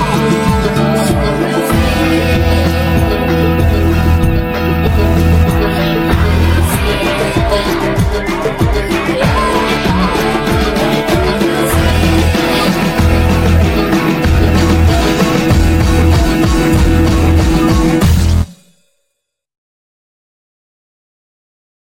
my